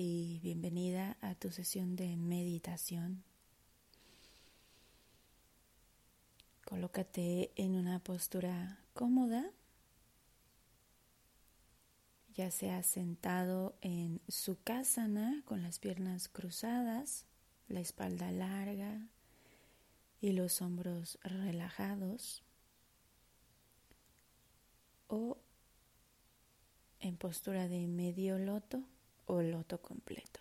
y bienvenida a tu sesión de meditación. Colócate en una postura cómoda, ya sea sentado en su kasana con las piernas cruzadas, la espalda larga y los hombros relajados, o en postura de medio loto o loto completo.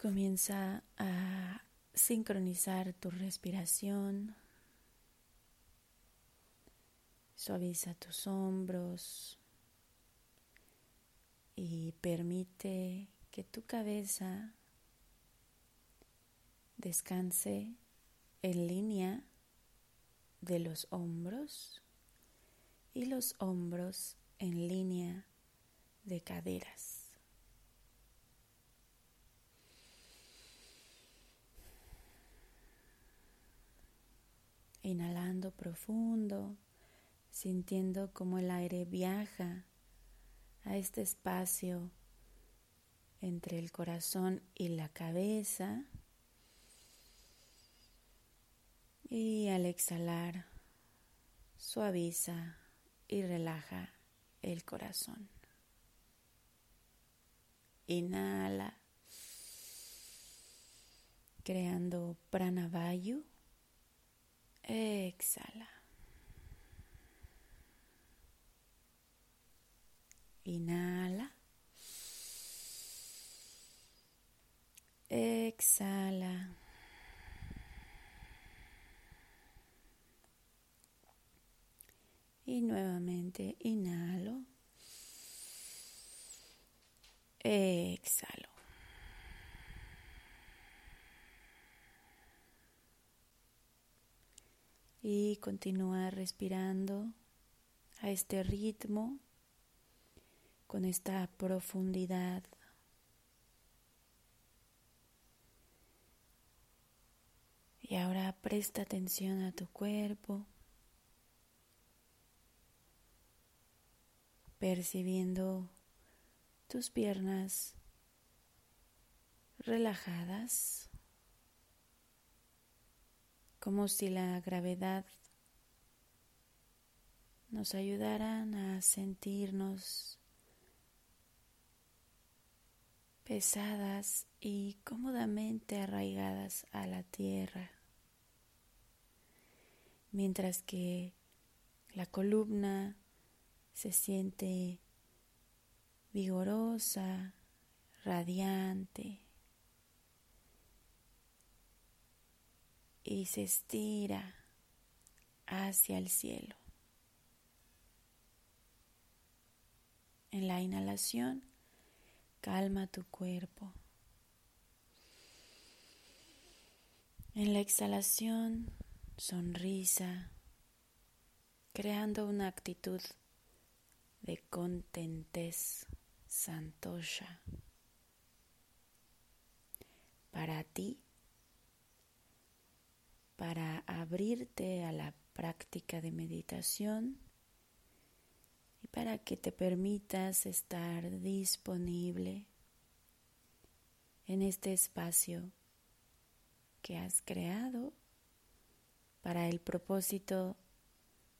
Comienza a sincronizar tu respiración. Suaviza tus hombros y permite que tu cabeza descanse en línea de los hombros y los hombros en línea de caderas. Inhalando profundo, sintiendo como el aire viaja a este espacio entre el corazón y la cabeza. Y al exhalar, suaviza y relaja el corazón. Inhala, creando pranavayu. Exhala. Inhala. Exhala. Y nuevamente inhalo. Exhalo. Y continúa respirando a este ritmo, con esta profundidad. Y ahora presta atención a tu cuerpo. Percibiendo tus piernas relajadas, como si la gravedad nos ayudara a sentirnos pesadas y cómodamente arraigadas a la tierra, mientras que la columna se siente vigorosa, radiante y se estira hacia el cielo. En la inhalación, calma tu cuerpo. En la exhalación, sonrisa, creando una actitud de contentez, santosha. Para ti, para abrirte a la práctica de meditación y para que te permitas estar disponible en este espacio que has creado para el propósito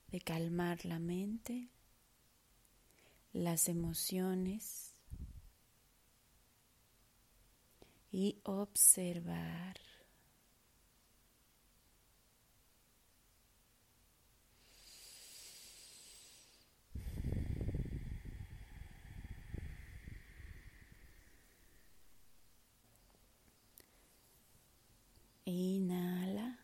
de calmar la mente las emociones y observar. Inhala.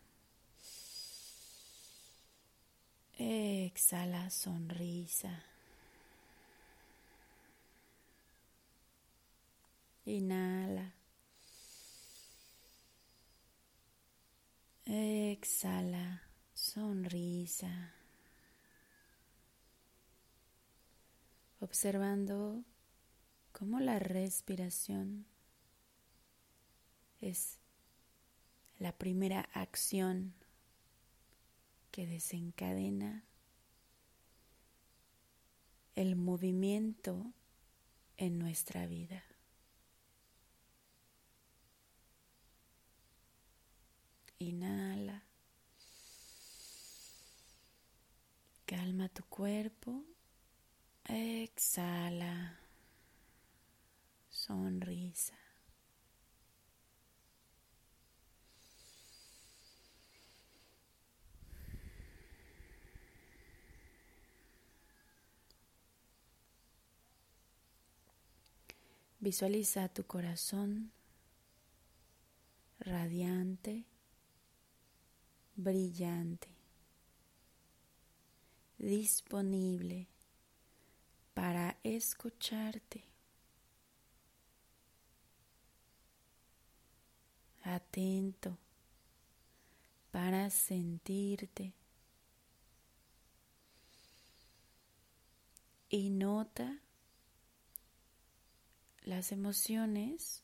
Exhala, sonrisa. Inhala. Exhala, sonrisa. Observando cómo la respiración es la primera acción que desencadena el movimiento en nuestra vida. Inhala. Calma tu cuerpo. Exhala. Sonrisa. Visualiza tu corazón radiante, brillante, disponible para escucharte, atento para sentirte y nota las emociones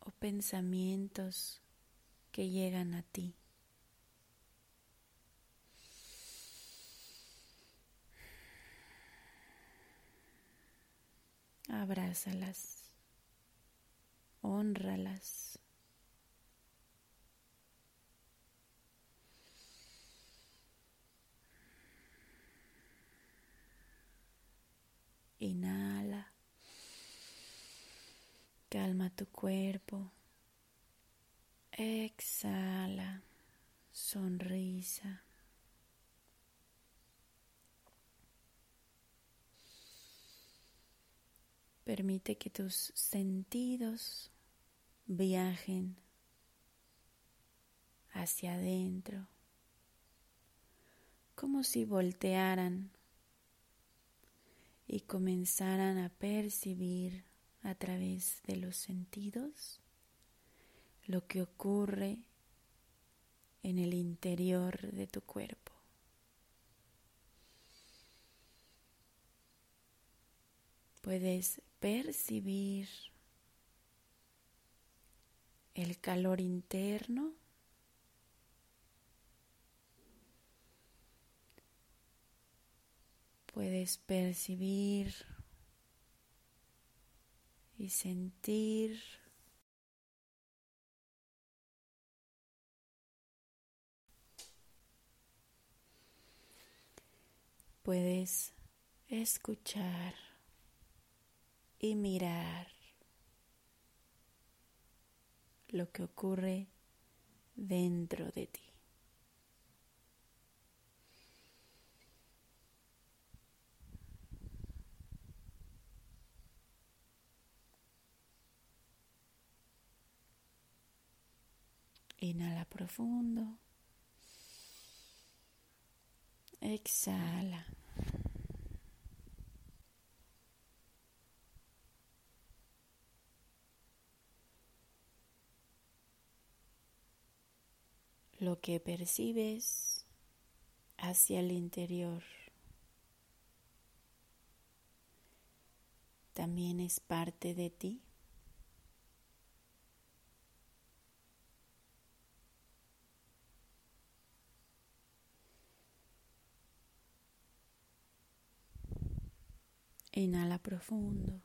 o pensamientos que llegan a ti. Abrázalas, honralas. Inhala. Calma tu cuerpo. Exhala. Sonrisa. Permite que tus sentidos viajen hacia adentro, como si voltearan y comenzaran a percibir a través de los sentidos lo que ocurre en el interior de tu cuerpo. Puedes percibir el calor interno puedes percibir y sentir puedes escuchar y mirar lo que ocurre dentro de ti. Inhala profundo. Exhala. Lo que percibes hacia el interior también es parte de ti. Inhala profundo.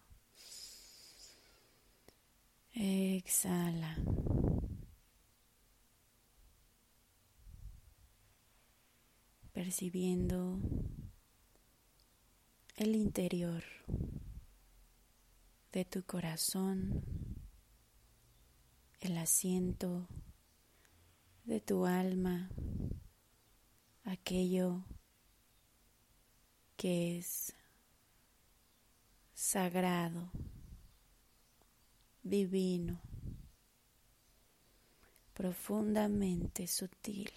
Exhala. Percibiendo el interior de tu corazón, el asiento de tu alma, aquello que es sagrado, divino, profundamente sutil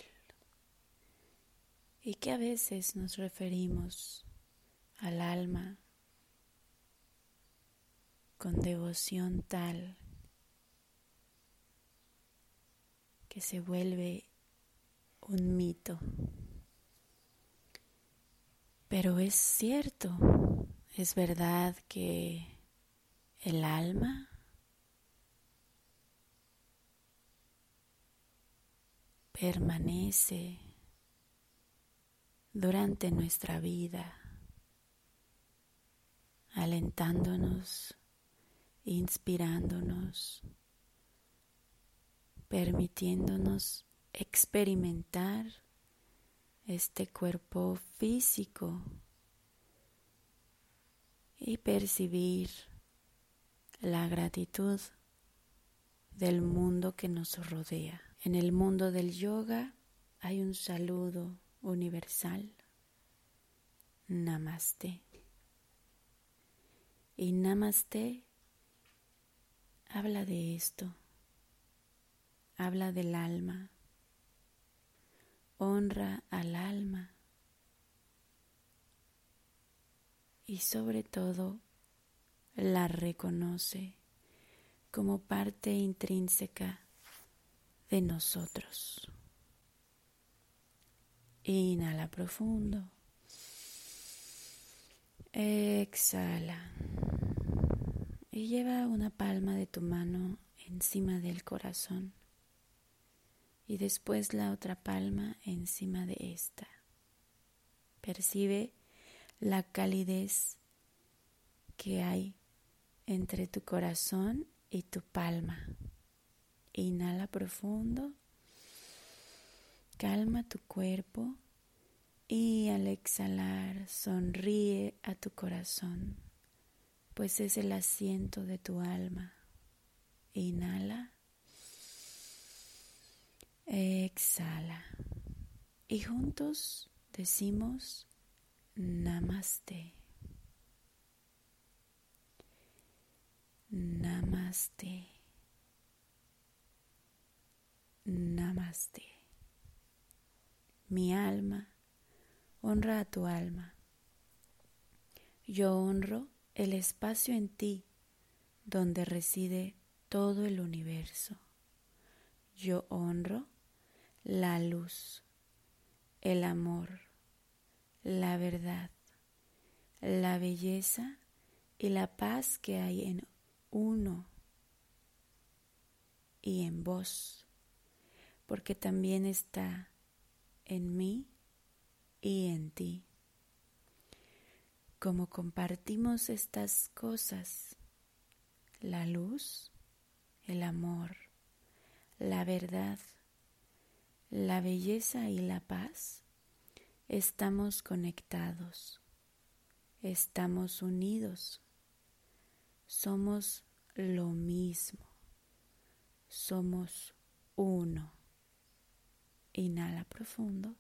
y que a veces nos referimos al alma con devoción tal que se vuelve un mito. Pero es cierto, es verdad que el alma permanece durante nuestra vida, alentándonos, inspirándonos, permitiéndonos experimentar este cuerpo físico y percibir la gratitud del mundo que nos rodea. En el mundo del yoga hay un saludo universal. Namaste. Y Namaste habla de esto, habla del alma, honra al alma y sobre todo la reconoce como parte intrínseca de nosotros. Inhala profundo. Exhala. Y lleva una palma de tu mano encima del corazón. Y después la otra palma encima de esta. Percibe la calidez que hay entre tu corazón y tu palma. Inhala profundo. Calma tu cuerpo y al exhalar sonríe a tu corazón, pues es el asiento de tu alma. Inhala. Exhala. Y juntos decimos Namaste. Namaste. Namaste. Mi alma honra a tu alma. Yo honro el espacio en ti donde reside todo el universo. Yo honro la luz, el amor, la verdad, la belleza y la paz que hay en uno y en vos, porque también está en mí y en ti. Como compartimos estas cosas, la luz, el amor, la verdad, la belleza y la paz, estamos conectados, estamos unidos, somos lo mismo, somos uno. Inhala profundo.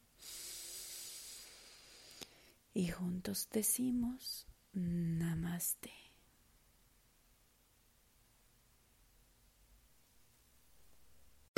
Y juntos decimos Namaste.